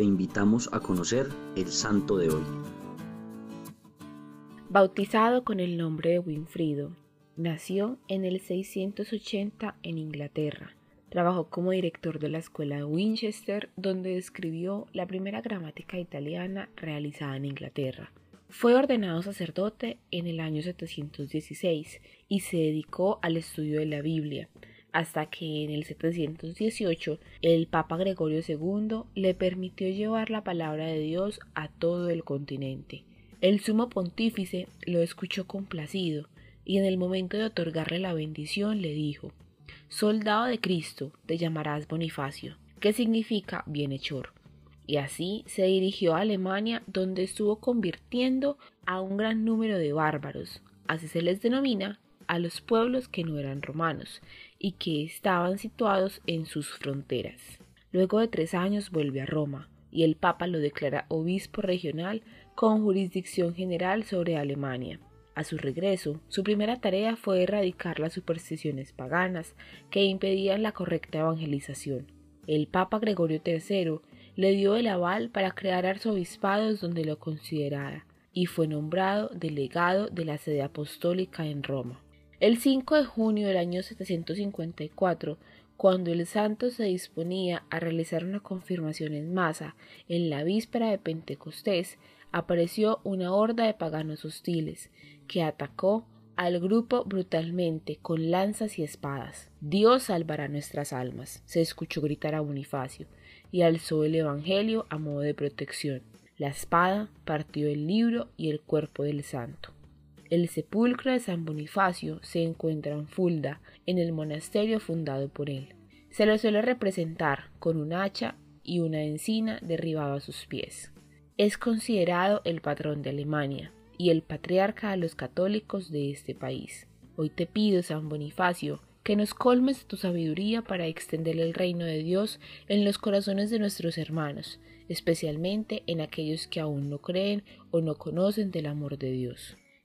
te invitamos a conocer el santo de hoy. Bautizado con el nombre de Winfrido, nació en el 680 en Inglaterra. Trabajó como director de la escuela de Winchester, donde escribió la primera gramática italiana realizada en Inglaterra. Fue ordenado sacerdote en el año 716 y se dedicó al estudio de la Biblia, hasta que en el 718 el Papa Gregorio II le permitió llevar la palabra de Dios a todo el continente. El sumo pontífice lo escuchó complacido y en el momento de otorgarle la bendición le dijo Soldado de Cristo te llamarás Bonifacio, que significa bienhechor. Y así se dirigió a Alemania donde estuvo convirtiendo a un gran número de bárbaros, así se les denomina a los pueblos que no eran romanos y que estaban situados en sus fronteras. Luego de tres años vuelve a Roma y el Papa lo declara obispo regional con jurisdicción general sobre Alemania. A su regreso, su primera tarea fue erradicar las supersticiones paganas que impedían la correcta evangelización. El Papa Gregorio III le dio el aval para crear arzobispados donde lo considerara y fue nombrado delegado de la sede apostólica en Roma. El 5 de junio del año 754, cuando el santo se disponía a realizar una confirmación en masa en la víspera de Pentecostés, apareció una horda de paganos hostiles que atacó al grupo brutalmente con lanzas y espadas. Dios salvará nuestras almas, se escuchó gritar a Bonifacio, y alzó el Evangelio a modo de protección. La espada partió el libro y el cuerpo del santo. El sepulcro de San Bonifacio se encuentra en Fulda, en el monasterio fundado por él. Se lo suele representar con un hacha y una encina derribada a sus pies. Es considerado el patrón de Alemania y el patriarca de los católicos de este país. Hoy te pido, San Bonifacio, que nos colmes tu sabiduría para extender el reino de Dios en los corazones de nuestros hermanos, especialmente en aquellos que aún no creen o no conocen del amor de Dios.